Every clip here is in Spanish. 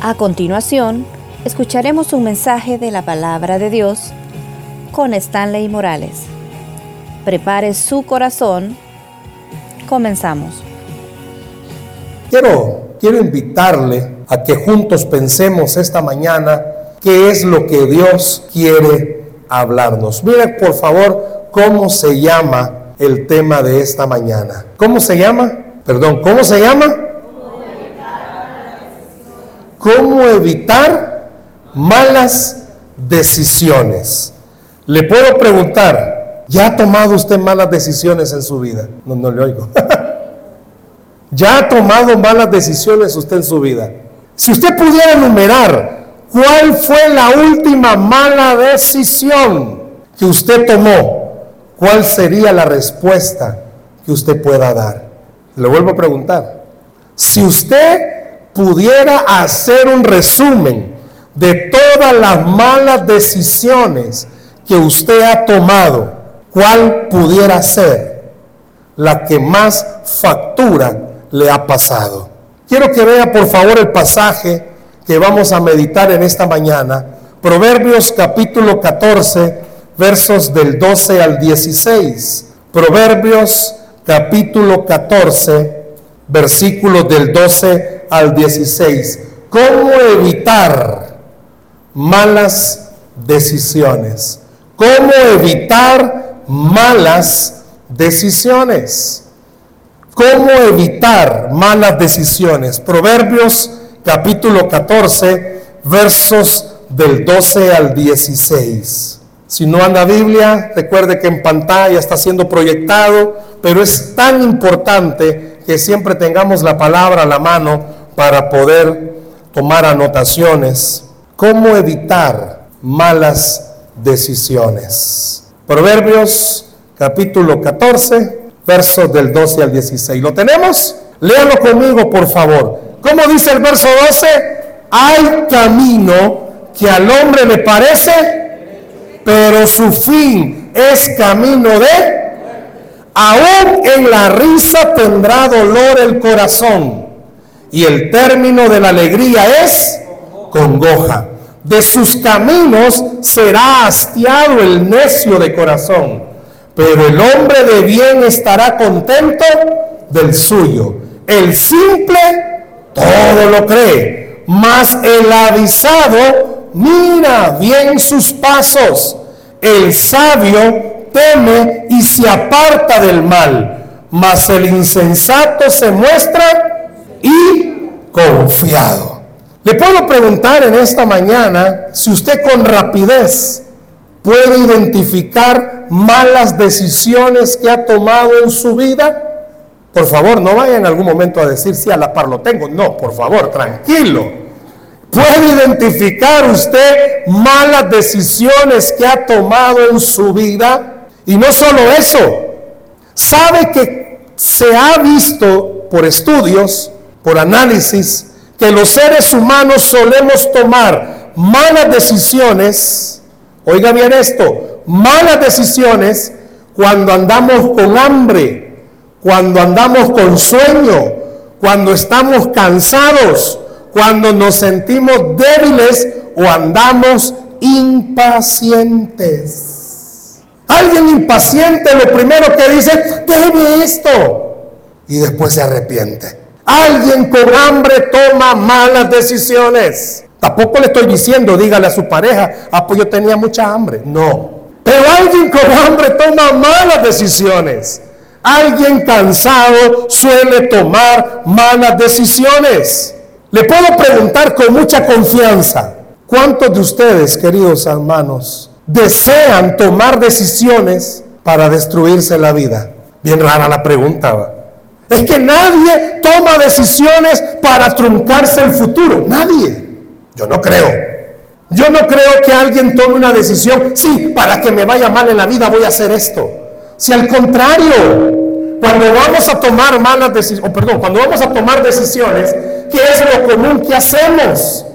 A continuación, escucharemos un mensaje de la palabra de Dios con Stanley Morales. Prepare su corazón. Comenzamos. Quiero, quiero invitarle a que juntos pensemos esta mañana qué es lo que Dios quiere hablarnos. Mire por favor cómo se llama el tema de esta mañana. ¿Cómo se llama? Perdón, ¿cómo se llama? Cómo evitar malas decisiones. Le puedo preguntar, ¿ya ha tomado usted malas decisiones en su vida? No, no le oigo. ¿Ya ha tomado malas decisiones usted en su vida? Si usted pudiera enumerar cuál fue la última mala decisión que usted tomó, ¿cuál sería la respuesta que usted pueda dar? Le vuelvo a preguntar. Si usted pudiera hacer un resumen de todas las malas decisiones que usted ha tomado, ¿cuál pudiera ser la que más factura le ha pasado? Quiero que vea por favor el pasaje que vamos a meditar en esta mañana, Proverbios capítulo 14, versos del 12 al 16. Proverbios capítulo 14, versículos del 12 al 16. ¿Cómo evitar malas decisiones? ¿Cómo evitar malas decisiones? ¿Cómo evitar malas decisiones? Proverbios capítulo 14, versos del 12 al 16. Si no anda Biblia, recuerde que en pantalla está siendo proyectado, pero es tan importante que siempre tengamos la palabra a la mano para poder tomar anotaciones. ¿Cómo evitar malas decisiones? Proverbios capítulo 14, versos del 12 al 16. ¿Lo tenemos? Léalo conmigo, por favor. ¿Cómo dice el verso 12? Hay camino que al hombre le parece, pero su fin es camino de... Aún en la risa tendrá dolor el corazón y el término de la alegría es congoja. De sus caminos será hastiado el necio de corazón, pero el hombre de bien estará contento del suyo. El simple todo lo cree, mas el avisado mira bien sus pasos. El sabio teme y se aparta del mal, mas el insensato se muestra y confiado. Le puedo preguntar en esta mañana si usted con rapidez puede identificar malas decisiones que ha tomado en su vida. Por favor, no vaya en algún momento a decir si a la par lo tengo. No, por favor, tranquilo. ¿Puede identificar usted malas decisiones que ha tomado en su vida? Y no solo eso, sabe que se ha visto por estudios por análisis que los seres humanos solemos tomar malas decisiones, oiga bien esto, malas decisiones cuando andamos con hambre, cuando andamos con sueño, cuando estamos cansados, cuando nos sentimos débiles o andamos impacientes. Alguien impaciente lo primero que dice, déjeme esto. Y después se arrepiente. Alguien con hambre toma malas decisiones. Tampoco le estoy diciendo, dígale a su pareja, ah, pues yo tenía mucha hambre. No. Pero alguien con hambre toma malas decisiones. Alguien cansado suele tomar malas decisiones. Le puedo preguntar con mucha confianza, ¿cuántos de ustedes, queridos hermanos, desean tomar decisiones para destruirse la vida? Bien rara la pregunta. Es que nadie toma decisiones para truncarse el futuro. Nadie. Yo no creo. Yo no creo que alguien tome una decisión, sí, para que me vaya mal en la vida voy a hacer esto. Si al contrario, cuando vamos a tomar malas decisiones, o perdón, cuando vamos a tomar decisiones, ¿qué es lo común que hacemos?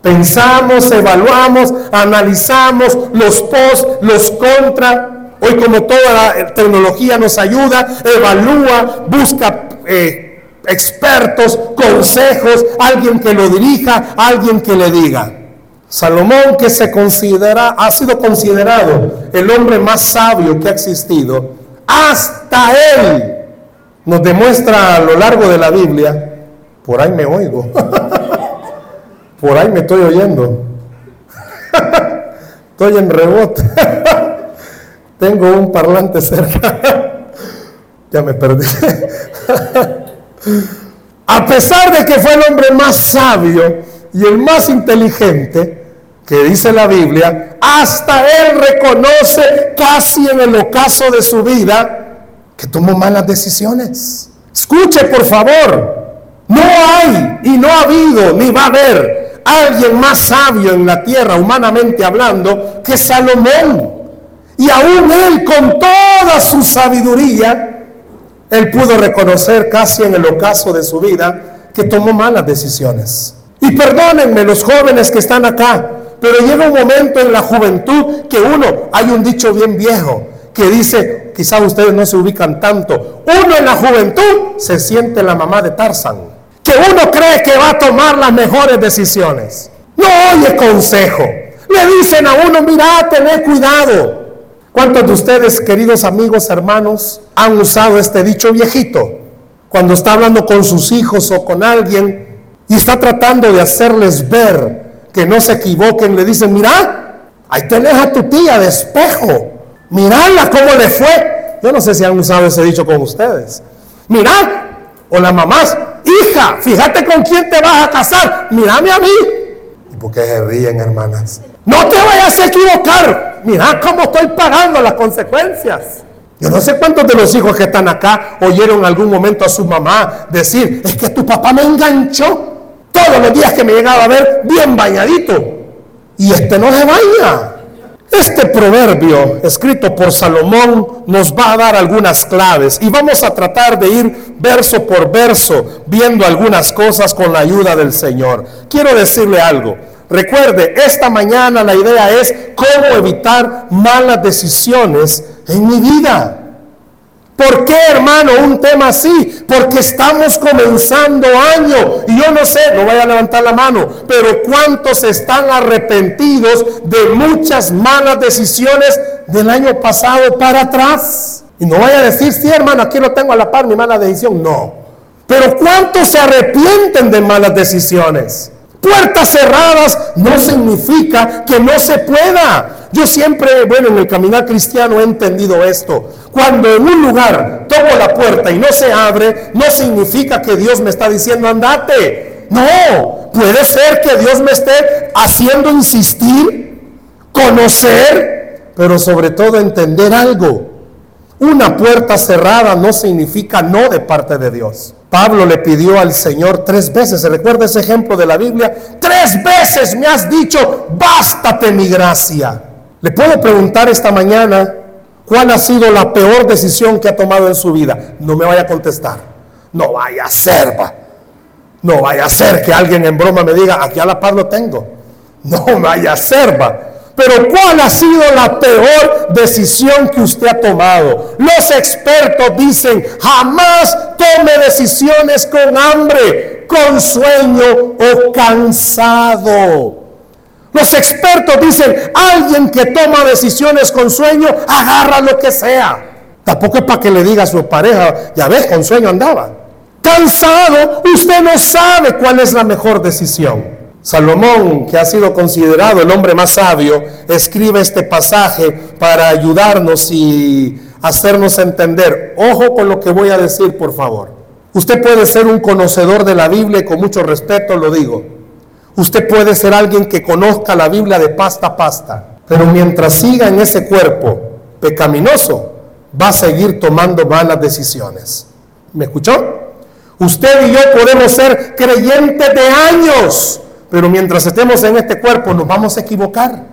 Pensamos, evaluamos, analizamos los pos, los contra, Hoy como toda la tecnología nos ayuda, evalúa, busca eh, expertos, consejos, alguien que lo dirija, alguien que le diga. Salomón, que se considera, ha sido considerado el hombre más sabio que ha existido, hasta él nos demuestra a lo largo de la Biblia, por ahí me oigo, por ahí me estoy oyendo, estoy en rebote, tengo un parlante cerca, ya me perdí. a pesar de que fue el hombre más sabio y el más inteligente, que dice la Biblia, hasta él reconoce casi en el ocaso de su vida que tomó malas decisiones. Escuche por favor, no hay y no ha habido ni va a haber alguien más sabio en la tierra, humanamente hablando, que Salomón. Y aún él con toda su sabiduría, él pudo reconocer casi en el ocaso de su vida que tomó malas decisiones. Y perdónenme los jóvenes que están acá, pero llega un momento en la juventud que uno, hay un dicho bien viejo que dice, quizás ustedes no se ubican tanto, uno en la juventud se siente la mamá de Tarzan, que uno cree que va a tomar las mejores decisiones. No oye consejo. Le dicen a uno, mira, tener cuidado. ¿Cuántos de ustedes, queridos amigos, hermanos, han usado este dicho viejito? Cuando está hablando con sus hijos o con alguien y está tratando de hacerles ver que no se equivoquen, le dicen, mira, ahí tenés a tu tía de espejo, mirala cómo le fue. Yo no sé si han usado ese dicho con ustedes. Mirá, o las mamás, hija, fíjate con quién te vas a casar, mírame a mí. ¿Y por qué se ríen, hermanas? No te vayas a equivocar, mira cómo estoy pagando las consecuencias. Yo no sé cuántos de los hijos que están acá oyeron algún momento a su mamá decir, es que tu papá me enganchó todos los días que me llegaba a ver bien bañadito. Y este no se baña. Este proverbio escrito por Salomón nos va a dar algunas claves y vamos a tratar de ir verso por verso viendo algunas cosas con la ayuda del Señor. Quiero decirle algo. Recuerde, esta mañana la idea es cómo evitar malas decisiones en mi vida. ¿Por qué, hermano, un tema así? Porque estamos comenzando año. Y yo no sé, no vaya a levantar la mano, pero ¿cuántos están arrepentidos de muchas malas decisiones del año pasado para atrás? Y no vaya a decir, sí, hermano, aquí lo tengo a la par, mi mala decisión. No. Pero ¿cuántos se arrepienten de malas decisiones? Puertas cerradas no significa que no se pueda. Yo siempre, bueno, en el caminar cristiano he entendido esto. Cuando en un lugar toco la puerta y no se abre, no significa que Dios me está diciendo andate. No, puede ser que Dios me esté haciendo insistir, conocer, pero sobre todo entender algo. Una puerta cerrada no significa no de parte de Dios. Pablo le pidió al Señor tres veces, ¿se recuerda ese ejemplo de la Biblia? Tres veces me has dicho, bástate mi gracia. Le puedo preguntar esta mañana, ¿cuál ha sido la peor decisión que ha tomado en su vida? No me vaya a contestar. No vaya a ser, va. No vaya a ser que alguien en broma me diga, aquí a la paz lo tengo. No vaya a ser, va. Pero ¿cuál ha sido la peor decisión que usted ha tomado? Los expertos dicen, jamás tome decisiones con hambre, con sueño o cansado. Los expertos dicen, alguien que toma decisiones con sueño, agarra lo que sea. Tampoco es para que le diga a su pareja, ya ves, con sueño andaba. Cansado, usted no sabe cuál es la mejor decisión. Salomón, que ha sido considerado el hombre más sabio, escribe este pasaje para ayudarnos y hacernos entender. Ojo con lo que voy a decir, por favor. Usted puede ser un conocedor de la Biblia y con mucho respeto lo digo. Usted puede ser alguien que conozca la Biblia de pasta a pasta, pero mientras siga en ese cuerpo pecaminoso, va a seguir tomando malas decisiones. ¿Me escuchó? Usted y yo podemos ser creyentes de años, pero mientras estemos en este cuerpo nos vamos a equivocar,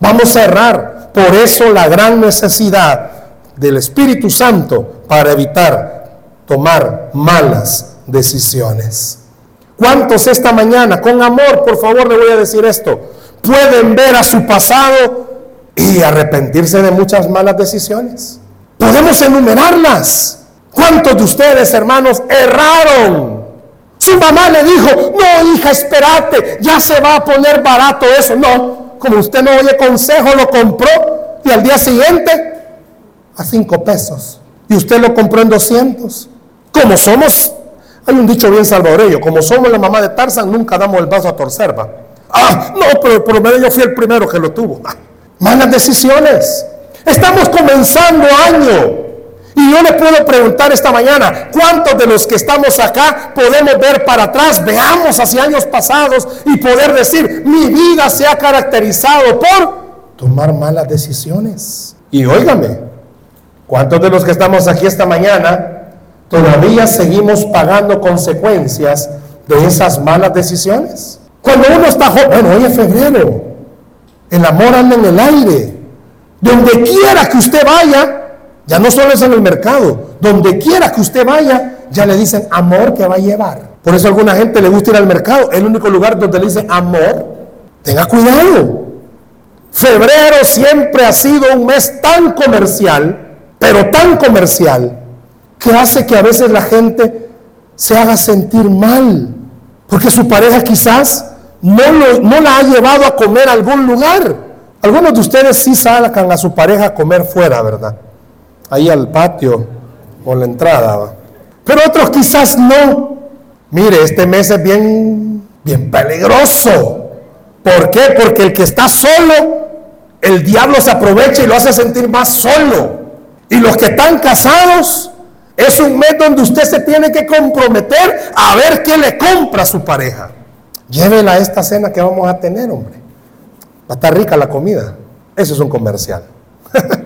vamos a errar. Por eso la gran necesidad del Espíritu Santo para evitar tomar malas decisiones. ¿Cuántos esta mañana, con amor, por favor, le voy a decir esto, pueden ver a su pasado y arrepentirse de muchas malas decisiones? Podemos enumerarlas. ¿Cuántos de ustedes, hermanos, erraron Su mamá le dijo, no hija, espérate, ya se va a poner barato eso. No, como usted no oye consejo, lo compró y al día siguiente a cinco pesos. Y usted lo compró en 200. Como somos, hay un dicho bien salvadoreño, como somos la mamá de Tarzan, nunca damos el vaso a torcer, va. Ah, no, pero por lo menos yo fui el primero que lo tuvo. Ah, malas decisiones. Estamos comenzando año. Y yo le puedo preguntar esta mañana, ¿cuántos de los que estamos acá podemos ver para atrás, veamos hacia años pasados y poder decir, mi vida se ha caracterizado por tomar malas decisiones? Y óigame, ¿cuántos de los que estamos aquí esta mañana todavía seguimos pagando consecuencias de esas malas decisiones? Cuando uno está joven, bueno, hoy es febrero, el amor anda en el aire, donde quiera que usted vaya, ya no solo es en el mercado, donde quiera que usted vaya, ya le dicen amor que va a llevar. Por eso a alguna gente le gusta ir al mercado, el único lugar donde le dicen amor. Tenga cuidado. Febrero siempre ha sido un mes tan comercial, pero tan comercial, que hace que a veces la gente se haga sentir mal, porque su pareja quizás no, no la ha llevado a comer a algún lugar. Algunos de ustedes sí salgan a su pareja a comer fuera, ¿verdad? Ahí al patio o la entrada. Pero otros quizás no. Mire, este mes es bien, bien peligroso. ¿Por qué? Porque el que está solo, el diablo se aprovecha y lo hace sentir más solo. Y los que están casados, es un mes donde usted se tiene que comprometer a ver qué le compra a su pareja. Llévela a esta cena que vamos a tener, hombre. Va a estar rica la comida. Eso es un comercial.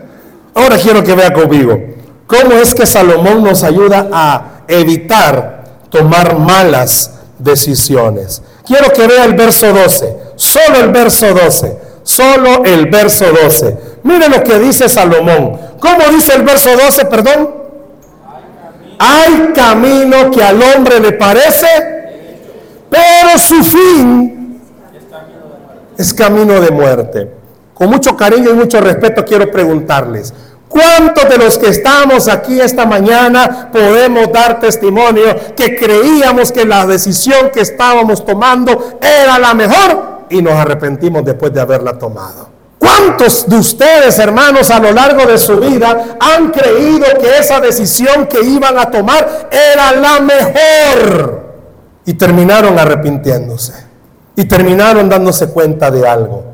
Ahora quiero que vea conmigo cómo es que Salomón nos ayuda a evitar tomar malas decisiones. Quiero que vea el verso 12, solo el verso 12, solo el verso 12. Mire lo que dice Salomón. ¿Cómo dice el verso 12, perdón? Hay camino que al hombre le parece, pero su fin es camino de muerte. Con mucho cariño y mucho respeto quiero preguntarles, ¿Cuántos de los que estamos aquí esta mañana podemos dar testimonio que creíamos que la decisión que estábamos tomando era la mejor y nos arrepentimos después de haberla tomado? ¿Cuántos de ustedes, hermanos, a lo largo de su vida han creído que esa decisión que iban a tomar era la mejor? Y terminaron arrepintiéndose. Y terminaron dándose cuenta de algo.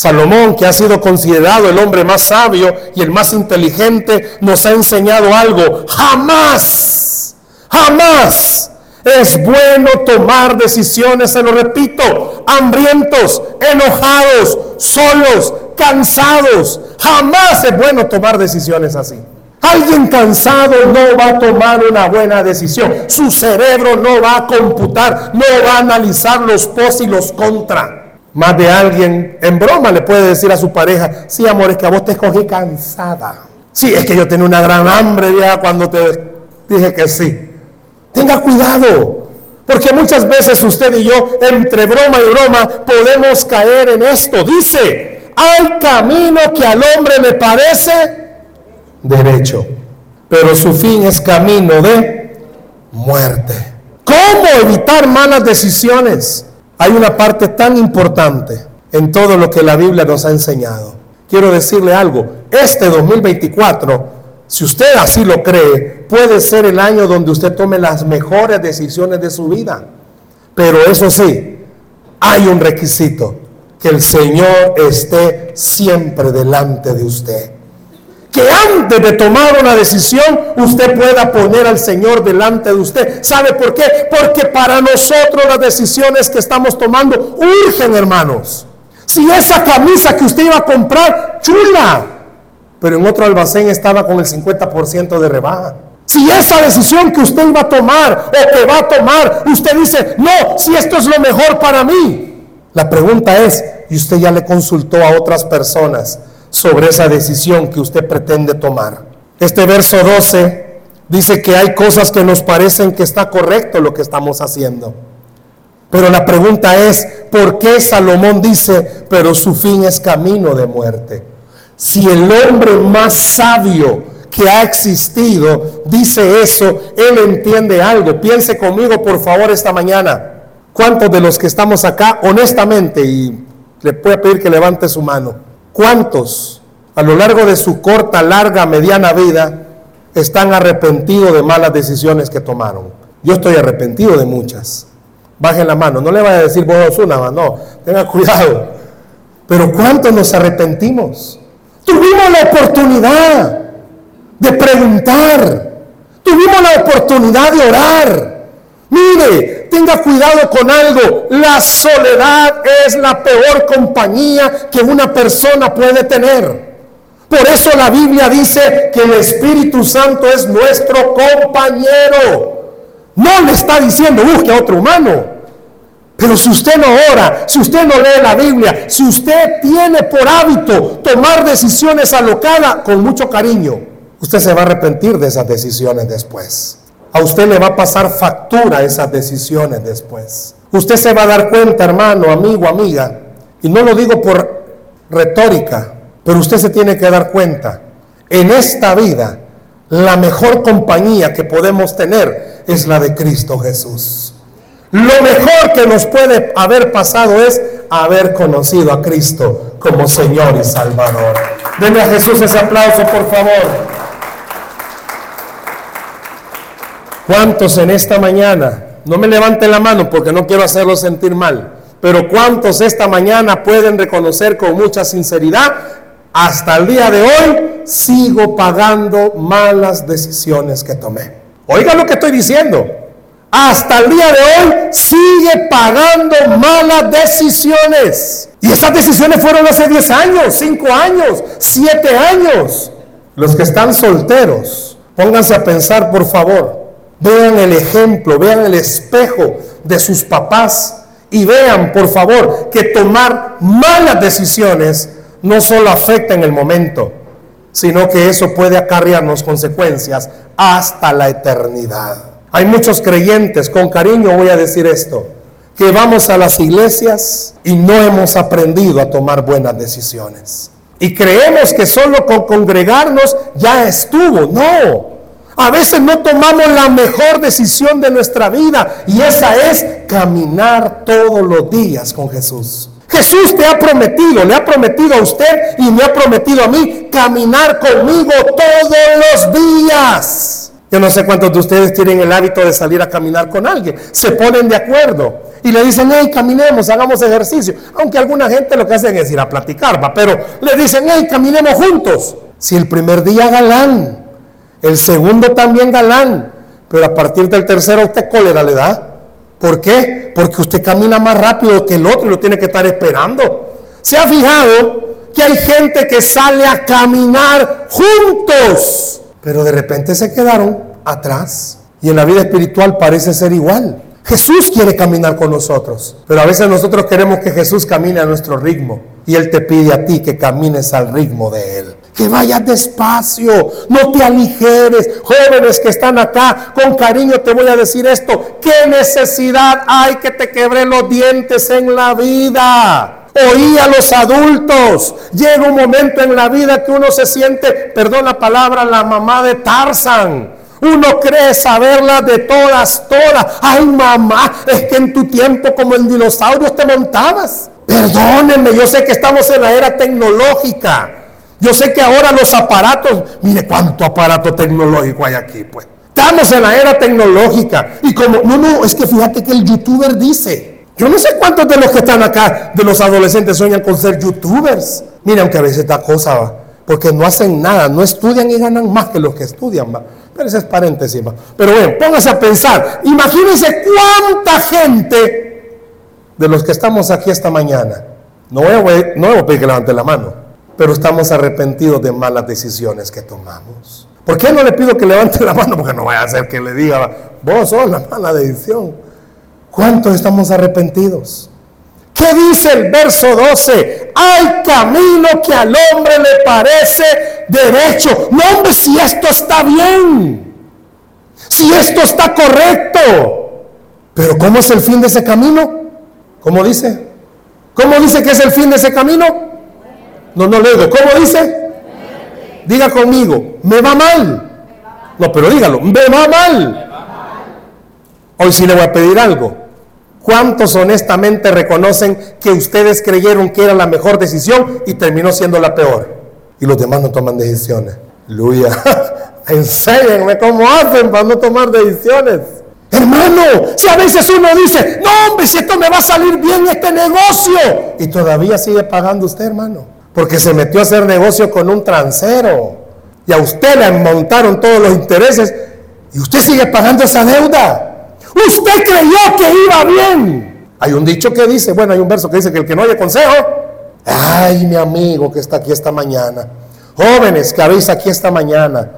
Salomón, que ha sido considerado el hombre más sabio y el más inteligente, nos ha enseñado algo. Jamás, jamás es bueno tomar decisiones, se lo repito, hambrientos, enojados, solos, cansados. Jamás es bueno tomar decisiones así. Alguien cansado no va a tomar una buena decisión. Su cerebro no va a computar, no va a analizar los pos y los contra. Más de alguien en broma le puede decir a su pareja, sí amor, es que a vos te escogí cansada. Sí, es que yo tenía una gran hambre ya cuando te dije que sí. Tenga cuidado, porque muchas veces usted y yo, entre broma y broma, podemos caer en esto. Dice, hay camino que al hombre le parece derecho, pero su fin es camino de muerte. ¿Cómo evitar malas decisiones? Hay una parte tan importante en todo lo que la Biblia nos ha enseñado. Quiero decirle algo, este 2024, si usted así lo cree, puede ser el año donde usted tome las mejores decisiones de su vida. Pero eso sí, hay un requisito, que el Señor esté siempre delante de usted que antes de tomar una decisión usted pueda poner al Señor delante de usted. ¿Sabe por qué? Porque para nosotros las decisiones que estamos tomando urgen, hermanos. Si esa camisa que usted iba a comprar, chula, pero en otro almacén estaba con el 50% de rebaja. Si esa decisión que usted iba a tomar o que va a tomar, usted dice, no, si esto es lo mejor para mí. La pregunta es, ¿y usted ya le consultó a otras personas? Sobre esa decisión que usted pretende tomar. Este verso 12 dice que hay cosas que nos parecen que está correcto lo que estamos haciendo. Pero la pregunta es, ¿por qué Salomón dice, pero su fin es camino de muerte? Si el hombre más sabio que ha existido dice eso, Él entiende algo. Piense conmigo, por favor, esta mañana. ¿Cuántos de los que estamos acá, honestamente, y le voy a pedir que levante su mano, cuántos a lo largo de su corta, larga, mediana vida están arrepentidos de malas decisiones que tomaron? Yo estoy arrepentido de muchas. Bajen la mano, no le vaya a decir vos una, no, tenga cuidado. Pero ¿cuántos nos arrepentimos? Tuvimos la oportunidad de preguntar, tuvimos la oportunidad de orar. Mire, tenga cuidado con algo, la soledad es la peor compañía que una persona puede tener. Por eso la Biblia dice que el Espíritu Santo es nuestro compañero. No le está diciendo busque a otro humano. Pero si usted no ora, si usted no lee la Biblia, si usted tiene por hábito tomar decisiones alocadas con mucho cariño, usted se va a arrepentir de esas decisiones después. A usted le va a pasar factura esas decisiones después. Usted se va a dar cuenta, hermano, amigo, amiga, y no lo digo por retórica, pero usted se tiene que dar cuenta. En esta vida, la mejor compañía que podemos tener es la de Cristo Jesús. Lo mejor que nos puede haber pasado es haber conocido a Cristo como Señor y Salvador. Denle a Jesús ese aplauso, por favor. ¿Cuántos en esta mañana, no me levanten la mano porque no quiero hacerlo sentir mal, pero cuántos esta mañana pueden reconocer con mucha sinceridad hasta el día de hoy sigo pagando malas decisiones que tomé. Oiga lo que estoy diciendo. Hasta el día de hoy sigue pagando malas decisiones. Y esas decisiones fueron hace 10 años, 5 años, 7 años. Los que están solteros, pónganse a pensar por favor. Vean el ejemplo, vean el espejo de sus papás y vean por favor que tomar malas decisiones no solo afecta en el momento, sino que eso puede acarrearnos consecuencias hasta la eternidad. Hay muchos creyentes, con cariño voy a decir esto, que vamos a las iglesias y no hemos aprendido a tomar buenas decisiones. Y creemos que solo con congregarnos ya estuvo. No. A veces no tomamos la mejor decisión de nuestra vida y esa es caminar todos los días con Jesús. Jesús te ha prometido, le ha prometido a usted y me ha prometido a mí caminar conmigo todos los días. Yo no sé cuántos de ustedes tienen el hábito de salir a caminar con alguien. Se ponen de acuerdo y le dicen, hey, caminemos, hagamos ejercicio. Aunque alguna gente lo que hacen es ir a platicar, ¿va? pero le dicen, hey, caminemos juntos. Si el primer día galán, el segundo también galán, pero a partir del tercero usted cólera le da. ¿Por qué? Porque usted camina más rápido que el otro y lo tiene que estar esperando. ¿Se ha fijado que hay gente que sale a caminar juntos, pero de repente se quedaron atrás? Y en la vida espiritual parece ser igual. Jesús quiere caminar con nosotros, pero a veces nosotros queremos que Jesús camine a nuestro ritmo y Él te pide a ti que camines al ritmo de Él que vayas despacio, no te aligeres. Jóvenes que están acá, con cariño te voy a decir esto, ¿qué necesidad hay que te quebre los dientes en la vida? Oí a los adultos. Llega un momento en la vida que uno se siente, perdón la palabra, la mamá de Tarzan. Uno cree saberla de todas, todas. Ay, mamá, es que en tu tiempo como en dinosaurios te montabas. Perdónenme, yo sé que estamos en la era tecnológica. Yo sé que ahora los aparatos, mire cuánto aparato tecnológico hay aquí, pues. Estamos en la era tecnológica. Y como, no, no, es que fíjate que el youtuber dice, yo no sé cuántos de los que están acá, de los adolescentes, sueñan con ser youtubers. Mire, aunque a veces da cosa, ¿va? porque no hacen nada, no estudian y ganan más que los que estudian, ¿va? Pero ese es paréntesis, ¿va? Pero bueno, póngase a pensar, imagínense cuánta gente de los que estamos aquí esta mañana, no voy a, no voy pedir que levanten la mano, pero estamos arrepentidos de malas decisiones que tomamos. ¿Por qué no le pido que levante la mano? Porque no vaya a ser que le diga, vos sos la mala decisión. ¿Cuántos estamos arrepentidos? ¿Qué dice el verso 12? Hay camino que al hombre le parece derecho. No, hombre, si esto está bien. Si esto está correcto. Pero ¿cómo es el fin de ese camino? ¿Cómo dice? ¿Cómo dice que es el fin de ese camino? No, no le digo. ¿Cómo dice? Diga conmigo, me va mal. No, pero dígalo, me va mal. Hoy sí le voy a pedir algo. ¿Cuántos honestamente reconocen que ustedes creyeron que era la mejor decisión y terminó siendo la peor? Y los demás no toman decisiones. Aleluya. Enséñenme cómo hacen para no tomar decisiones. Hermano, si a veces uno dice, no hombre, si esto me va a salir bien este negocio. Y todavía sigue pagando usted, hermano. Porque se metió a hacer negocio con un transero. Y a usted le montaron todos los intereses. Y usted sigue pagando esa deuda. Usted creyó que iba bien. Hay un dicho que dice, bueno, hay un verso que dice que el que no oye consejo, ay, mi amigo que está aquí esta mañana, jóvenes que habéis aquí esta mañana,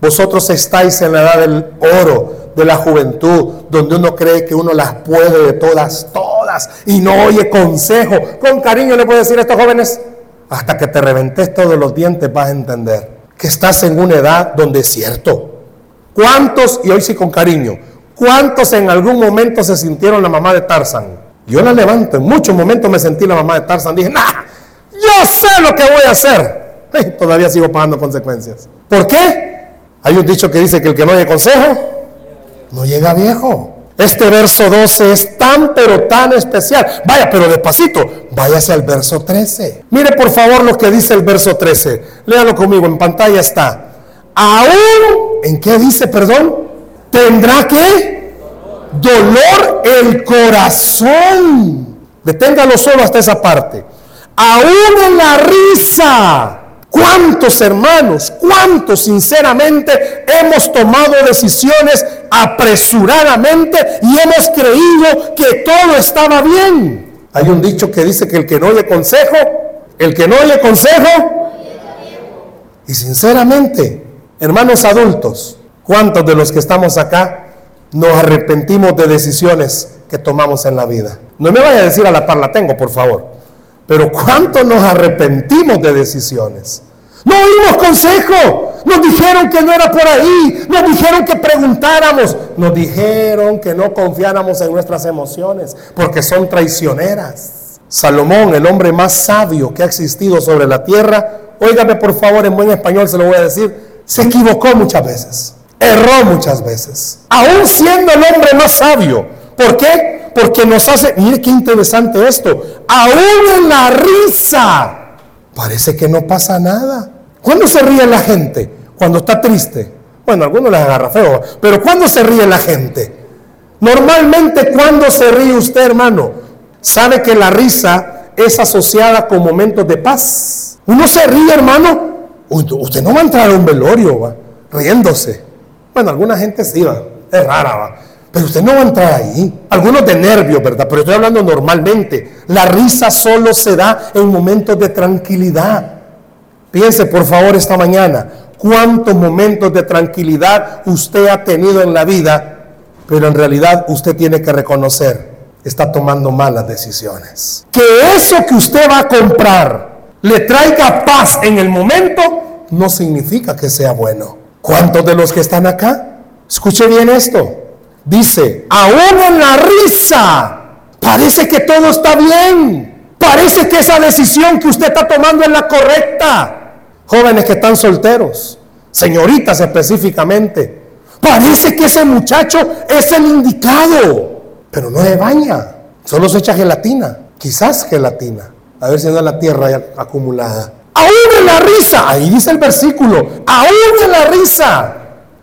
vosotros estáis en la edad del oro, de la juventud, donde uno cree que uno las puede de todas, todas, y no oye consejo. Con cariño le puedo decir a estos jóvenes, hasta que te reventes todos los dientes vas a entender que estás en una edad donde es cierto. ¿Cuántos, y hoy sí con cariño, ¿Cuántos en algún momento se sintieron la mamá de Tarzan? Yo la levanto, en muchos momentos me sentí la mamá de Tarzan. Dije, nah, yo sé lo que voy a hacer. todavía sigo pagando consecuencias. ¿Por qué? Hay un dicho que dice que el que no oye consejo, no llega viejo. Este verso 12 es tan pero tan especial. Vaya, pero despacito, váyase al verso 13. Mire por favor lo que dice el verso 13. Léalo conmigo, en pantalla está. Aún, ¿en qué dice, perdón? tendrá que dolor el corazón. Deténgalo solo hasta esa parte. Aún en la risa. ¿Cuántos hermanos, cuántos sinceramente hemos tomado decisiones apresuradamente y hemos creído que todo estaba bien? Hay un dicho que dice que el que no oye consejo, el que no oye consejo, y sinceramente, hermanos adultos, ¿Cuántos de los que estamos acá nos arrepentimos de decisiones que tomamos en la vida? No me vaya a decir a la par la tengo, por favor. Pero ¿cuántos nos arrepentimos de decisiones? No oímos consejo. Nos dijeron que no era por ahí. Nos dijeron que preguntáramos. Nos dijeron que no confiáramos en nuestras emociones porque son traicioneras. Salomón, el hombre más sabio que ha existido sobre la tierra, óigame por favor en buen español, se lo voy a decir, se equivocó muchas veces erró muchas veces, aún siendo el hombre más sabio. ¿Por qué? Porque nos hace, mire qué interesante esto, aún en la risa, parece que no pasa nada. ¿Cuándo se ríe la gente? Cuando está triste. Bueno, algunos les agarra feo, pero ¿cuándo se ríe la gente? Normalmente, cuando se ríe usted, hermano? Sabe que la risa es asociada con momentos de paz. Uno se ríe, hermano. Usted no va a entrar a un velorio, va, riéndose. Bueno, alguna gente sí va, es rara, va. Pero usted no va a entrar ahí. Algunos de nervios, ¿verdad? Pero estoy hablando normalmente. La risa solo se da en momentos de tranquilidad. Piense, por favor, esta mañana, cuántos momentos de tranquilidad usted ha tenido en la vida, pero en realidad usted tiene que reconocer, está tomando malas decisiones. Que eso que usted va a comprar le traiga paz en el momento, no significa que sea bueno. ¿Cuántos de los que están acá? Escuche bien esto. Dice, aún en la risa, parece que todo está bien. Parece que esa decisión que usted está tomando es la correcta. Jóvenes que están solteros, señoritas específicamente, parece que ese muchacho es el indicado, pero no se baña, solo se echa gelatina, quizás gelatina, a ver si no la tierra acumulada. Aún en la risa, ahí dice el versículo, aún en la risa,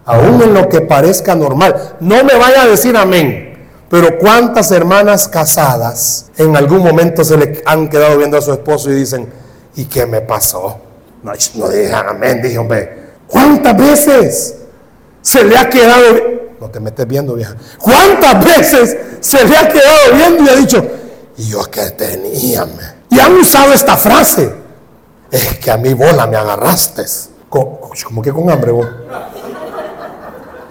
aún en lo que parezca normal. No me vaya a decir amén. Pero cuántas hermanas casadas en algún momento se le han quedado viendo a su esposo y dicen, ¿y qué me pasó? No, no digan amén, dije, hombre. ¿Cuántas veces se le ha quedado, no te metes viendo, vieja, cuántas veces se le ha quedado viendo y ha dicho, ¿y yo qué tenía? Y han usado esta frase, es que a mi bola me agarraste. Como que con hambre vos.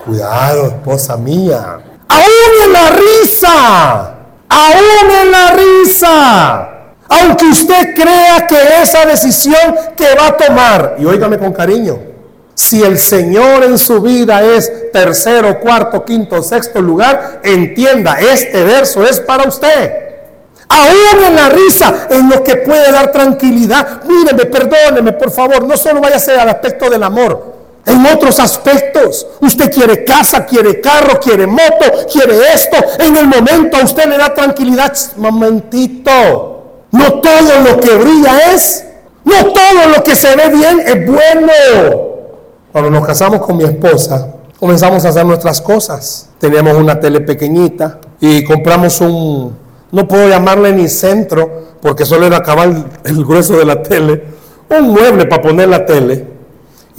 Cuidado, esposa mía. Aún en la risa. Aún en la risa. Aunque usted crea que esa decisión que va a tomar, y óigame con cariño, si el Señor en su vida es tercero, cuarto, quinto, sexto lugar, entienda, este verso es para usted. Aún en la risa, en lo que puede dar tranquilidad. Míreme, perdóneme, por favor. No solo vaya a ser al aspecto del amor. En otros aspectos, usted quiere casa, quiere carro, quiere moto, quiere esto. En el momento a usted le da tranquilidad. Momentito. No todo lo que brilla es. No todo lo que se ve bien es bueno. Cuando nos casamos con mi esposa, comenzamos a hacer nuestras cosas. Teníamos una tele pequeñita y compramos un, no puedo llamarle ni centro, porque solo era acabar el grueso de la tele, un mueble para poner la tele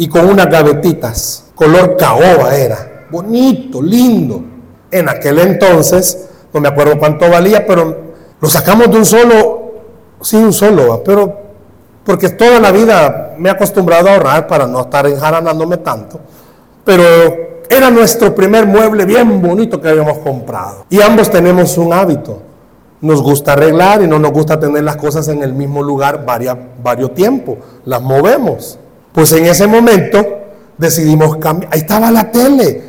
y con unas gavetitas, color caoba era, bonito, lindo. En aquel entonces, no me acuerdo cuánto valía, pero lo sacamos de un solo, sí, un solo, pero porque toda la vida me he acostumbrado a ahorrar para no estar enjaranándome tanto, pero era nuestro primer mueble bien bonito que habíamos comprado. Y ambos tenemos un hábito. Nos gusta arreglar y no nos gusta tener las cosas en el mismo lugar varios, varios tiempos. Las movemos. Pues en ese momento decidimos cambiar. Ahí estaba la tele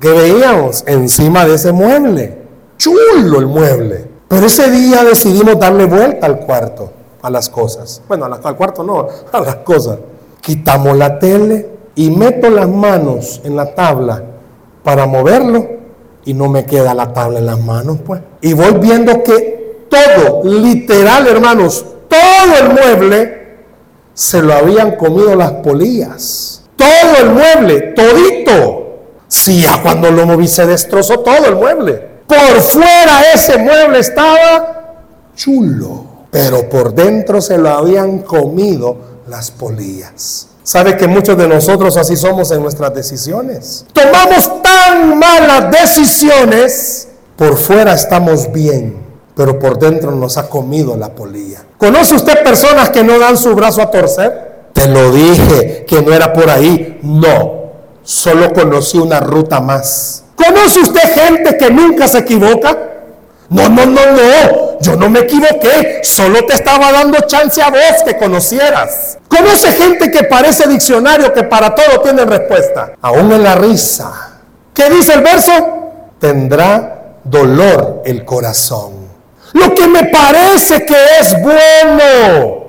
que veíamos encima de ese mueble. Chulo el mueble. Pero ese día decidimos darle vuelta al cuarto a las cosas. Bueno, al cuarto no, a las cosas. Quitamos la tele y meto las manos en la tabla para moverlo y no me queda la tabla en las manos, pues. Y voy viendo que todo, literal, hermanos, todo el mueble se lo habían comido las polillas. Todo el mueble, todito. Sí, ya cuando lo moví se destrozó todo el mueble. Por fuera ese mueble estaba chulo pero por dentro se lo habían comido las polillas. ¿Sabe que muchos de nosotros así somos en nuestras decisiones? Tomamos tan malas decisiones, por fuera estamos bien, pero por dentro nos ha comido la polilla. ¿Conoce usted personas que no dan su brazo a torcer? Te lo dije, que no era por ahí. No, solo conocí una ruta más. ¿Conoce usted gente que nunca se equivoca? No, no, no, no. Yo no me equivoqué. Solo te estaba dando chance a vos que conocieras. Conoce gente que parece diccionario que para todo tiene respuesta. Aún en la risa. ¿Qué dice el verso? Tendrá dolor el corazón. Lo que me parece que es bueno.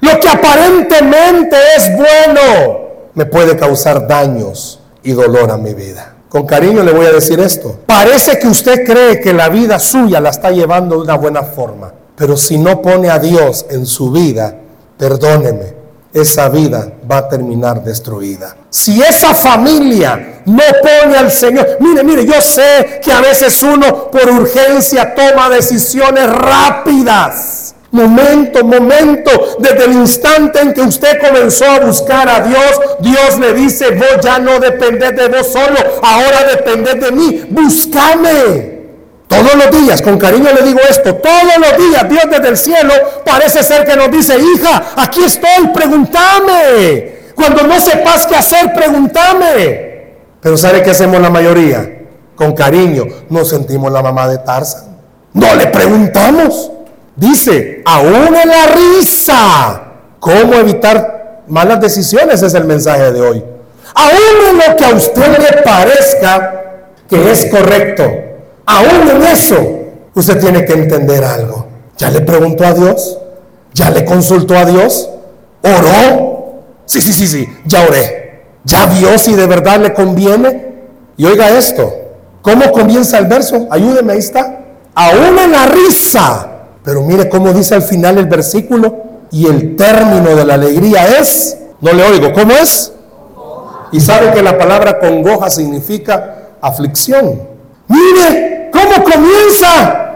Lo que aparentemente es bueno. Me puede causar daños y dolor a mi vida. Con cariño le voy a decir esto. Parece que usted cree que la vida suya la está llevando de una buena forma. Pero si no pone a Dios en su vida, perdóneme, esa vida va a terminar destruida. Si esa familia no pone al Señor, mire, mire, yo sé que a veces uno por urgencia toma decisiones rápidas. Momento, momento, desde el instante en que usted comenzó a buscar a Dios, Dios le dice, vos ya no dependés de vos solo, ahora dependés de mí, búscame. Todos los días, con cariño le digo esto, todos los días Dios desde el cielo parece ser que nos dice, hija, aquí estoy, pregúntame. Cuando no sepas qué hacer, pregúntame. Pero ¿sabe qué hacemos la mayoría? Con cariño, nos sentimos la mamá de Tarzan. No le preguntamos. Dice, aún en la risa, ¿cómo evitar malas decisiones? Es el mensaje de hoy. Aún en lo que a usted le parezca que es correcto, aún en eso, usted tiene que entender algo. ¿Ya le preguntó a Dios? ¿Ya le consultó a Dios? ¿Oró? Sí, sí, sí, sí, ya oré. ¿Ya vio si de verdad le conviene? Y oiga esto, ¿cómo comienza el verso? Ayúdeme, ahí está. Aún en la risa pero mire cómo dice al final el versículo, y el término de la alegría es, no le oigo, ¿cómo es? Y sabe que la palabra congoja significa aflicción. Mire cómo comienza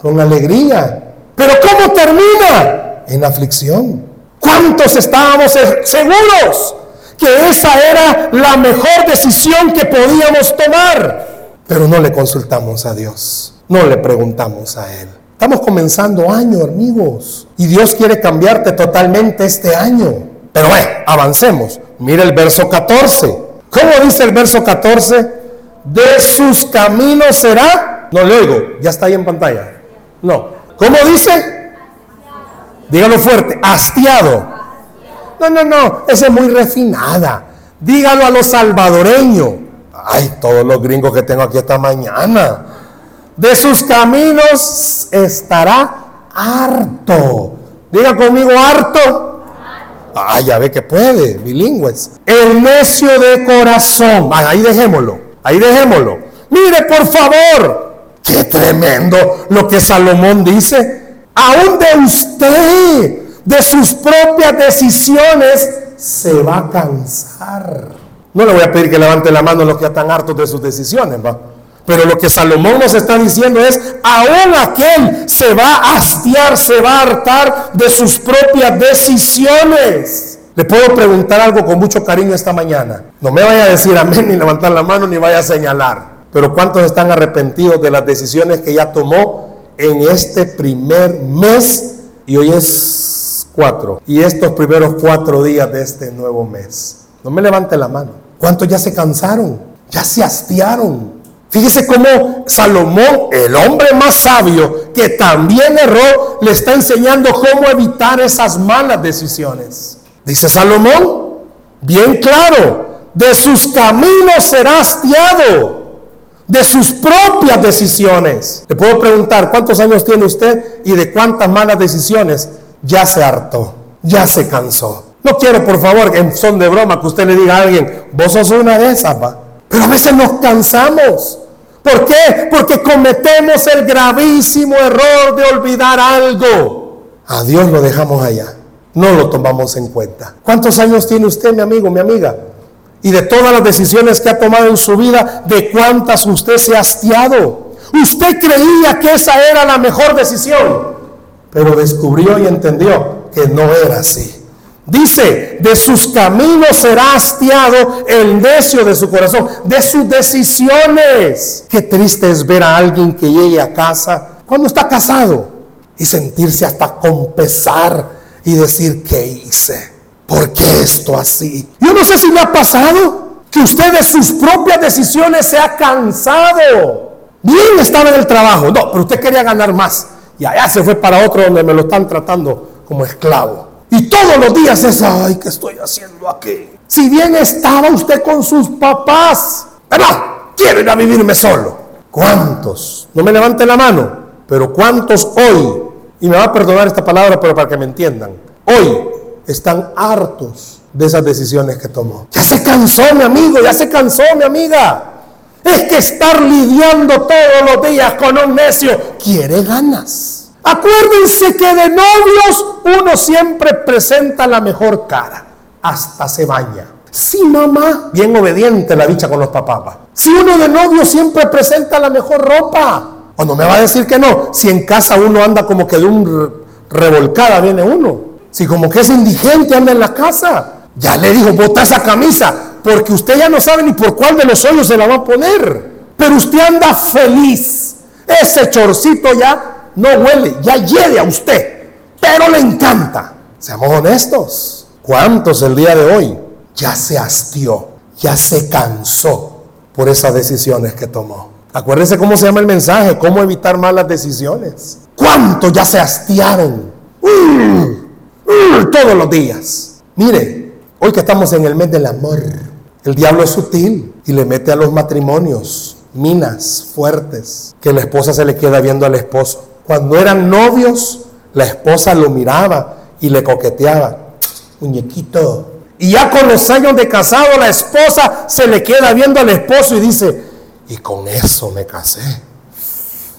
con alegría, pero cómo termina en aflicción. ¿Cuántos estábamos seguros que esa era la mejor decisión que podíamos tomar? Pero no le consultamos a Dios, no le preguntamos a Él. Estamos comenzando año, amigos. Y Dios quiere cambiarte totalmente este año. Pero bueno, avancemos. Mira el verso 14. ¿Cómo dice el verso 14? De sus caminos será. No le ya está ahí en pantalla. No. ¿Cómo dice? Dígalo fuerte. Hastiado. No, no, no. Esa es muy refinada. Dígalo a los salvadoreños. Ay, todos los gringos que tengo aquí esta mañana de sus caminos estará harto. Diga conmigo, harto. Ah, ya ve que puede, bilingües. El necio de corazón. Ah, ahí dejémoslo, ahí dejémoslo. Mire, por favor, qué tremendo lo que Salomón dice. Aún de usted, de sus propias decisiones, se va a cansar. No le voy a pedir que levante la mano los que están hartos de sus decisiones, va. Pero lo que Salomón nos está diciendo es, aún aquel se va a hastiar, se va a hartar de sus propias decisiones. Le puedo preguntar algo con mucho cariño esta mañana. No me vaya a decir amén, ni levantar la mano, ni vaya a señalar. Pero ¿cuántos están arrepentidos de las decisiones que ya tomó en este primer mes? Y hoy es cuatro. Y estos primeros cuatro días de este nuevo mes. No me levante la mano. ¿Cuántos ya se cansaron? Ya se hastiaron. Fíjese cómo Salomón, el hombre más sabio, que también erró, le está enseñando cómo evitar esas malas decisiones. Dice Salomón, bien claro, de sus caminos será hastiado, de sus propias decisiones. Le puedo preguntar, ¿cuántos años tiene usted y de cuántas malas decisiones ya se hartó, ya se cansó? No quiero, por favor, en son de broma, que usted le diga a alguien, vos sos una de esas, va. Pero a veces nos cansamos. ¿Por qué? Porque cometemos el gravísimo error de olvidar algo. A Dios lo dejamos allá. No lo tomamos en cuenta. ¿Cuántos años tiene usted, mi amigo, mi amiga? Y de todas las decisiones que ha tomado en su vida, ¿de cuántas usted se ha hastiado? Usted creía que esa era la mejor decisión, pero descubrió y entendió que no era así. Dice, de sus caminos será hastiado el necio de su corazón, de sus decisiones. Qué triste es ver a alguien que llegue a casa cuando está casado y sentirse hasta con pesar y decir, ¿qué hice? ¿Por qué esto así? Yo no sé si le ha pasado que usted de sus propias decisiones se ha cansado. Bien estaba en el trabajo, no, pero usted quería ganar más. Y allá se fue para otro donde me lo están tratando como esclavo. Y todos los días es, ay, ¿qué estoy haciendo aquí? Si bien estaba usted con sus papás, pero quiero ir a vivirme solo. ¿Cuántos? No me levante la mano, pero ¿cuántos hoy, y me va a perdonar esta palabra, pero para que me entiendan, hoy están hartos de esas decisiones que tomó? Ya se cansó mi amigo, ya se cansó mi amiga. Es que estar lidiando todos los días con un necio quiere ganas. Acuérdense que de novios uno siempre presenta la mejor cara, hasta se baña. Sí, mamá, bien obediente la dicha con los papás. Si uno de novio siempre presenta la mejor ropa, o no me va a decir que no, si en casa uno anda como que de un revolcada viene uno, si como que es indigente anda en la casa, ya le dijo, bota esa camisa, porque usted ya no sabe ni por cuál de los hoyos se la va a poner, pero usted anda feliz. Ese chorcito ya no huele, ya hiede a usted, pero le encanta. Seamos honestos. ¿Cuántos el día de hoy ya se hastió, ya se cansó por esas decisiones que tomó? Acuérdense cómo se llama el mensaje, cómo evitar malas decisiones. ¿Cuántos ya se hastiaron? Mm, mm, todos los días. Mire, hoy que estamos en el mes del amor, el diablo es sutil y le mete a los matrimonios minas fuertes que la esposa se le queda viendo al esposo. Cuando eran novios, la esposa lo miraba y le coqueteaba. Muñequito. Y ya con los años de casado, la esposa se le queda viendo al esposo y dice, y con eso me casé.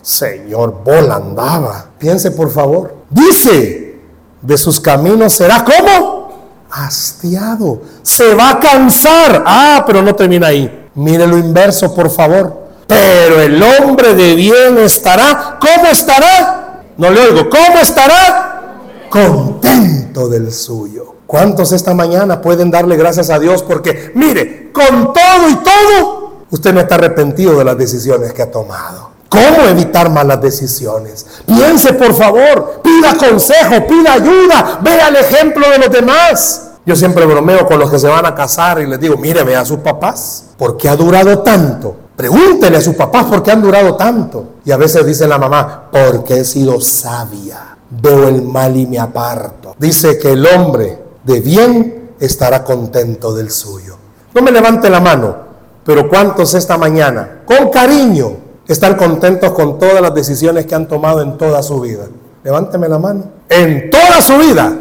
Señor, bola andaba. Piense por favor. Dice, de sus caminos será como hastiado. Se va a cansar. Ah, pero no termina ahí. Mire lo inverso, por favor. Pero el hombre de bien estará, ¿cómo estará? No le oigo, ¿cómo estará? Contento del suyo. ¿Cuántos esta mañana pueden darle gracias a Dios? Porque, mire, con todo y todo, usted no está arrepentido de las decisiones que ha tomado. ¿Cómo evitar malas decisiones? Piense, por favor, pida consejo, pida ayuda, vea el ejemplo de los demás. Yo siempre bromeo con los que se van a casar y les digo, mire, vea a sus papás, ¿por qué ha durado tanto? Pregúntele a sus papás por qué han durado tanto. Y a veces dice la mamá, porque he sido sabia. Veo el mal y me aparto. Dice que el hombre de bien estará contento del suyo. No me levante la mano, pero ¿cuántos esta mañana, con cariño, están contentos con todas las decisiones que han tomado en toda su vida? Levánteme la mano. En toda su vida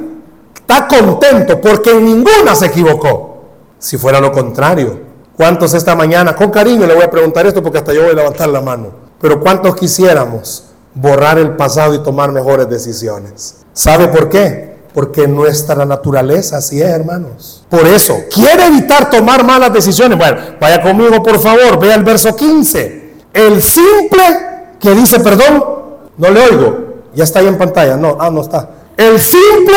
está contento porque en ninguna se equivocó. Si fuera lo contrario, ¿cuántos esta mañana, con cariño le voy a preguntar esto porque hasta yo voy a levantar la mano, pero cuántos quisiéramos borrar el pasado y tomar mejores decisiones? ¿Sabe por qué? Porque nuestra naturaleza así es, hermanos. Por eso, quiere evitar tomar malas decisiones. Bueno, vaya conmigo, por favor, vea el verso 15. El simple que dice, perdón, no le oigo, ya está ahí en pantalla. No, ah, no está. El simple,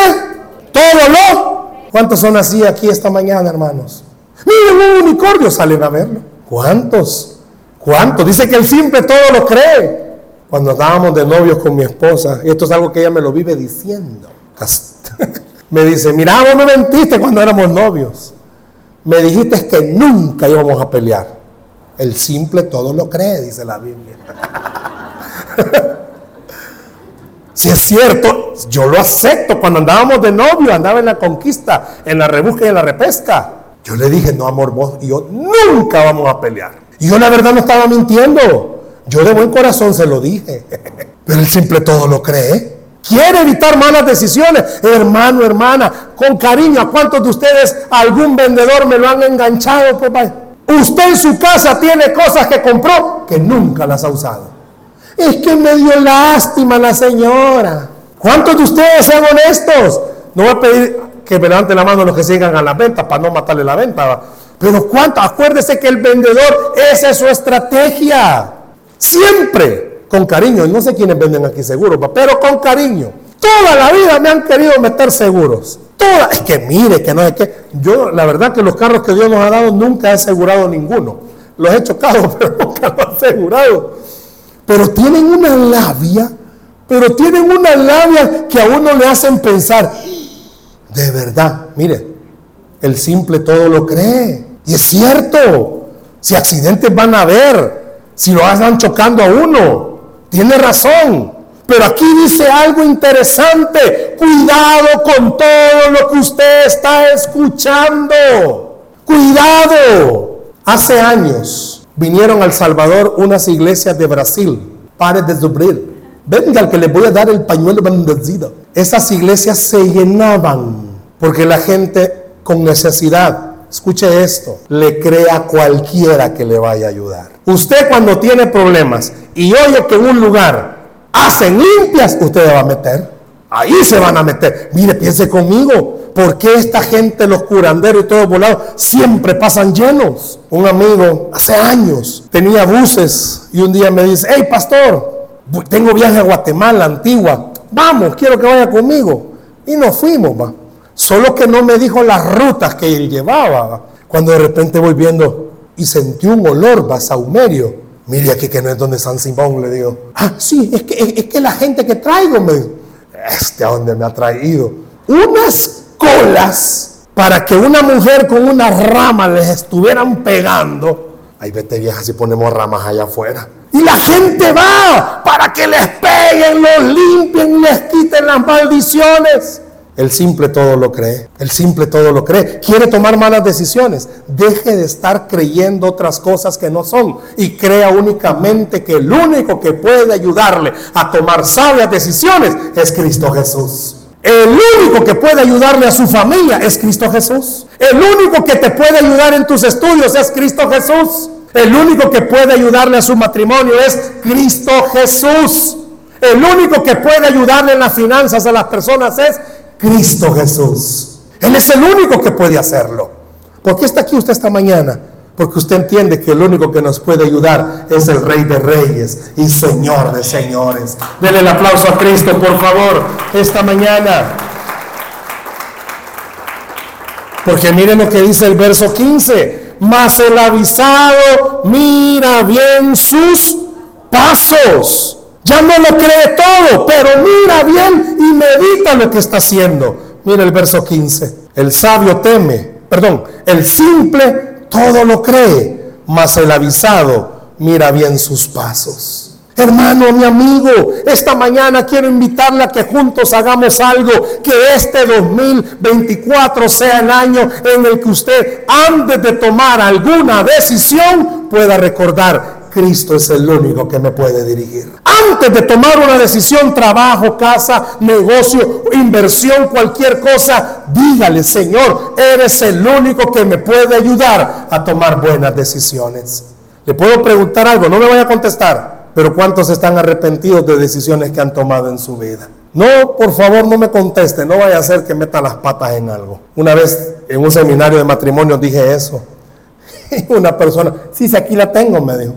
todo lo. ¿Cuántos son así aquí esta mañana, hermanos? Miren, un unicornio, salen a verlo. ¿Cuántos? ¿Cuántos? Dice que el simple todo lo cree. Cuando estábamos de novios con mi esposa, y esto es algo que ella me lo vive diciendo. me dice, mira, vos me mentiste cuando éramos novios. Me dijiste que nunca íbamos a pelear. El simple todo lo cree, dice la Biblia. Si es cierto, yo lo acepto. Cuando andábamos de novio, andaba en la conquista, en la rebusca y en la repesca. Yo le dije, no, amor, vos y yo nunca vamos a pelear. Y yo la verdad no estaba mintiendo. Yo de buen corazón se lo dije. Pero él simple todo lo cree. Quiere evitar malas decisiones. Hermano, hermana, con cariño, ¿a cuántos de ustedes algún vendedor me lo han enganchado? Pues Usted en su casa tiene cosas que compró que nunca las ha usado. Es que me dio lástima la señora. ¿Cuántos de ustedes sean honestos? No voy a pedir que me levanten la mano los que sigan a la venta para no matarle la venta. Pero cuánto, acuérdese que el vendedor, esa es su estrategia. Siempre con cariño. No sé quiénes venden aquí seguros, pero con cariño. Toda la vida me han querido meter seguros. Toda, es que mire, que no es que. Yo, la verdad que los carros que Dios nos ha dado nunca he asegurado ninguno. Los he chocado, pero nunca los he asegurado pero tienen una labia, pero tienen una labia que a uno le hacen pensar, de verdad, mire, el simple todo lo cree. Y es cierto, si accidentes van a haber, si lo hacen chocando a uno, tiene razón. Pero aquí dice algo interesante, cuidado con todo lo que usted está escuchando. Cuidado. Hace años, vinieron al Salvador unas iglesias de Brasil, pares de sufrir. Venga, que les voy a dar el pañuelo bendecido. Esas iglesias se llenaban porque la gente con necesidad, escuche esto, le cree a cualquiera que le vaya a ayudar. Usted cuando tiene problemas y oye que en un lugar hacen limpias, usted va a meter. Ahí se van a meter. Mire, piense conmigo. ¿Por qué esta gente, los curanderos y todos volados, siempre pasan llenos? Un amigo hace años tenía buses y un día me dice, hey pastor, tengo viaje a Guatemala, Antigua, vamos, quiero que vaya conmigo. Y nos fuimos, va. Solo que no me dijo las rutas que él llevaba. Cuando de repente voy viendo y sentí un olor, va, saumerio. Mire aquí que no es donde San Simón, le digo. Ah, sí, es que, es, que la gente que traigo me... Este a donde me ha traído. Unas colas para que una mujer con una rama les estuvieran pegando. Ahí vete vieja si ponemos ramas allá afuera. Y la gente va para que les peguen, los limpien, les quiten las maldiciones. El simple todo lo cree. El simple todo lo cree. Quiere tomar malas decisiones. Deje de estar creyendo otras cosas que no son. Y crea únicamente que el único que puede ayudarle a tomar sabias decisiones es Cristo Jesús. El único que puede ayudarle a su familia es Cristo Jesús. El único que te puede ayudar en tus estudios es Cristo Jesús. El único que puede ayudarle a su matrimonio es Cristo Jesús. El único que puede ayudarle en las finanzas a las personas es Cristo Jesús. Él es el único que puede hacerlo. ¿Por qué está aquí usted esta mañana? Porque usted entiende que el único que nos puede ayudar es el Rey de Reyes y Señor de Señores. Denle el aplauso a Cristo, por favor, esta mañana. Porque miren lo que dice el verso 15. Mas el avisado mira bien sus pasos. Ya no lo cree todo, pero mira bien y medita lo que está haciendo. Mira el verso 15. El sabio teme, perdón, el simple todo lo cree, mas el avisado mira bien sus pasos. Hermano, mi amigo, esta mañana quiero invitarle a que juntos hagamos algo, que este 2024 sea el año en el que usted, antes de tomar alguna decisión, pueda recordar Cristo es el único que me puede dirigir. Antes de tomar una decisión, trabajo, casa, negocio, inversión, cualquier cosa, dígale, Señor, eres el único que me puede ayudar a tomar buenas decisiones. Le puedo preguntar algo, no me voy a contestar, pero ¿cuántos están arrepentidos de decisiones que han tomado en su vida? No, por favor, no me conteste, no vaya a ser que meta las patas en algo. Una vez en un seminario de matrimonio dije eso. Y una persona, sí, sí, aquí la tengo, me dijo.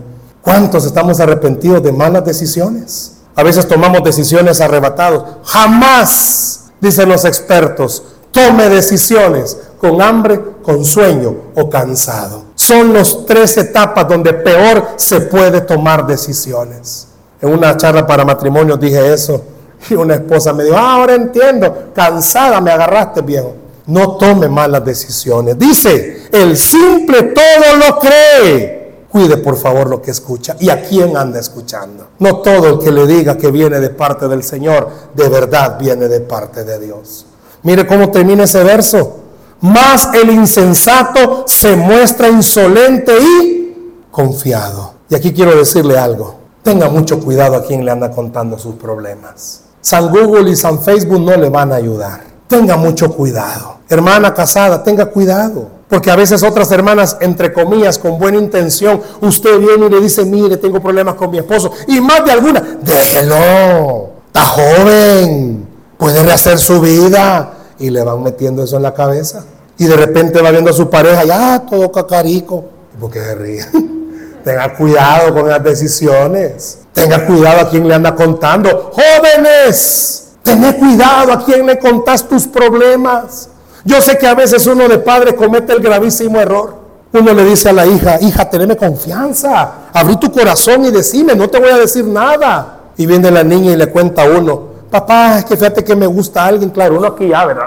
¿Cuántos estamos arrepentidos de malas decisiones? A veces tomamos decisiones arrebatados. Jamás, dicen los expertos, tome decisiones con hambre, con sueño o cansado. Son las tres etapas donde peor se puede tomar decisiones. En una charla para matrimonio dije eso y una esposa me dijo, ah, ahora entiendo, cansada me agarraste viejo. No tome malas decisiones. Dice, el simple todo lo cree Cuide por favor lo que escucha y a quién anda escuchando. No todo el que le diga que viene de parte del Señor, de verdad viene de parte de Dios. Mire cómo termina ese verso. Más el insensato se muestra insolente y confiado. Y aquí quiero decirle algo. Tenga mucho cuidado a quien le anda contando sus problemas. San Google y San Facebook no le van a ayudar. Tenga mucho cuidado. Hermana casada, tenga cuidado. Porque a veces otras hermanas, entre comillas, con buena intención, usted viene y le dice, mire, tengo problemas con mi esposo. Y más de alguna, déjelo, está joven, puede rehacer su vida. Y le van metiendo eso en la cabeza. Y de repente va viendo a su pareja, ya, todo cacarico. porque se ríe? Tenga cuidado con las decisiones. Tenga cuidado a quien le anda contando. Jóvenes, tened cuidado a quien le contás tus problemas. Yo sé que a veces uno de padre comete el gravísimo error. Uno le dice a la hija, hija, teneme confianza, abrí tu corazón y decime, no te voy a decir nada. Y viene la niña y le cuenta a uno, papá, es que fíjate que me gusta alguien, claro, uno aquí ya, ¿verdad?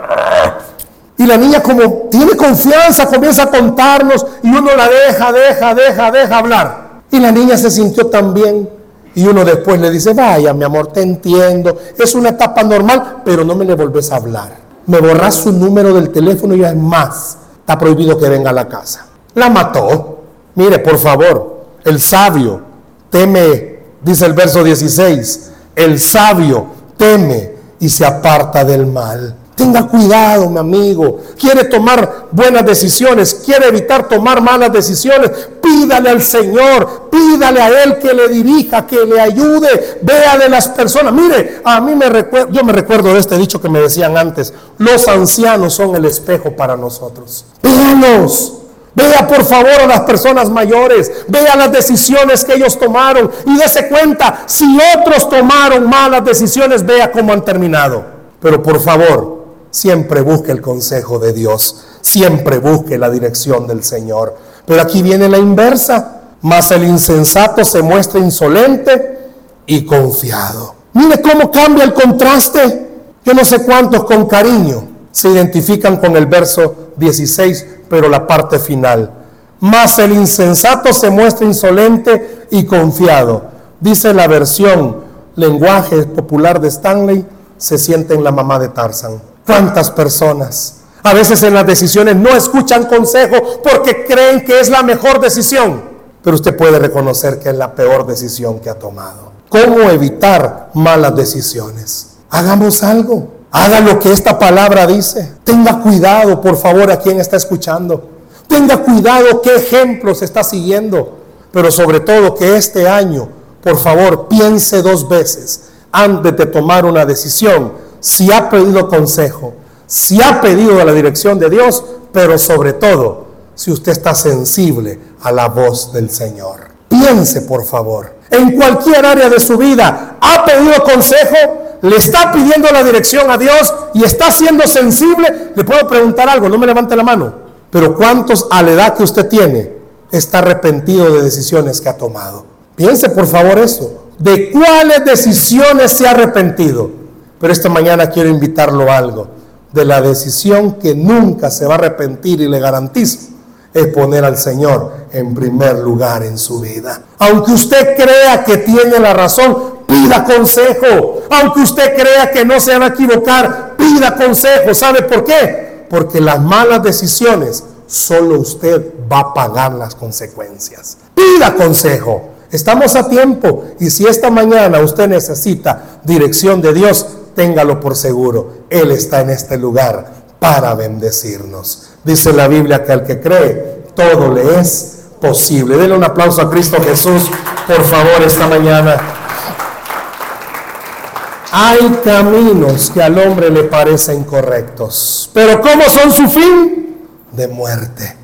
Y la niña como tiene confianza, comienza a contarnos y uno la deja, deja, deja, deja hablar. Y la niña se sintió tan bien. Y uno después le dice, vaya, mi amor, te entiendo, es una etapa normal, pero no me le volvés a hablar me borras su número del teléfono y es más, está prohibido que venga a la casa. La mató. Mire, por favor, el sabio teme, dice el verso 16, el sabio teme y se aparta del mal. Tenga cuidado, mi amigo. Quiere tomar buenas decisiones, quiere evitar tomar malas decisiones. Pídale al Señor, pídale a Él que le dirija, que le ayude. Vea de las personas. Mire, a mí me recuerdo, yo me recuerdo de este dicho que me decían antes: los ancianos son el espejo para nosotros. Véanos. Vea por favor a las personas mayores, vea las decisiones que ellos tomaron y dése cuenta, si otros tomaron malas decisiones, vea cómo han terminado. Pero por favor, Siempre busque el consejo de Dios, siempre busque la dirección del Señor. Pero aquí viene la inversa, más el insensato se muestra insolente y confiado. Mire cómo cambia el contraste. Yo no sé cuántos con cariño se identifican con el verso 16, pero la parte final. Más el insensato se muestra insolente y confiado. Dice la versión lenguaje popular de Stanley, se siente en la mamá de Tarzan. ¿Cuántas personas a veces en las decisiones no escuchan consejo porque creen que es la mejor decisión? Pero usted puede reconocer que es la peor decisión que ha tomado. ¿Cómo evitar malas decisiones? Hagamos algo. Haga lo que esta palabra dice. Tenga cuidado, por favor, a quien está escuchando. Tenga cuidado qué ejemplos está siguiendo. Pero sobre todo que este año, por favor, piense dos veces antes de tomar una decisión si ha pedido consejo, si ha pedido la dirección de Dios, pero sobre todo, si usted está sensible a la voz del Señor. Piense, por favor, en cualquier área de su vida, ha pedido consejo, le está pidiendo la dirección a Dios y está siendo sensible. Le puedo preguntar algo, no me levante la mano, pero ¿cuántos a la edad que usted tiene está arrepentido de decisiones que ha tomado? Piense, por favor, eso. ¿De cuáles decisiones se ha arrepentido? Pero esta mañana quiero invitarlo a algo. De la decisión que nunca se va a arrepentir y le garantizo es poner al Señor en primer lugar en su vida. Aunque usted crea que tiene la razón, pida consejo. Aunque usted crea que no se va a equivocar, pida consejo. ¿Sabe por qué? Porque las malas decisiones solo usted va a pagar las consecuencias. Pida consejo. Estamos a tiempo y si esta mañana usted necesita dirección de Dios, téngalo por seguro. Él está en este lugar para bendecirnos. Dice la Biblia que al que cree, todo le es posible. Denle un aplauso a Cristo Jesús, por favor, esta mañana. Hay caminos que al hombre le parecen correctos, pero ¿cómo son su fin? De muerte.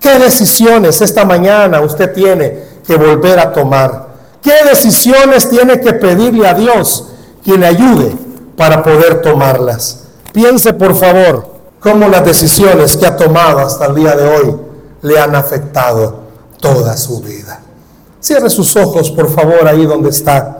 ¿Qué decisiones esta mañana usted tiene que volver a tomar? ¿Qué decisiones tiene que pedirle a Dios que le ayude para poder tomarlas? Piense por favor cómo las decisiones que ha tomado hasta el día de hoy le han afectado toda su vida. Cierre sus ojos por favor ahí donde está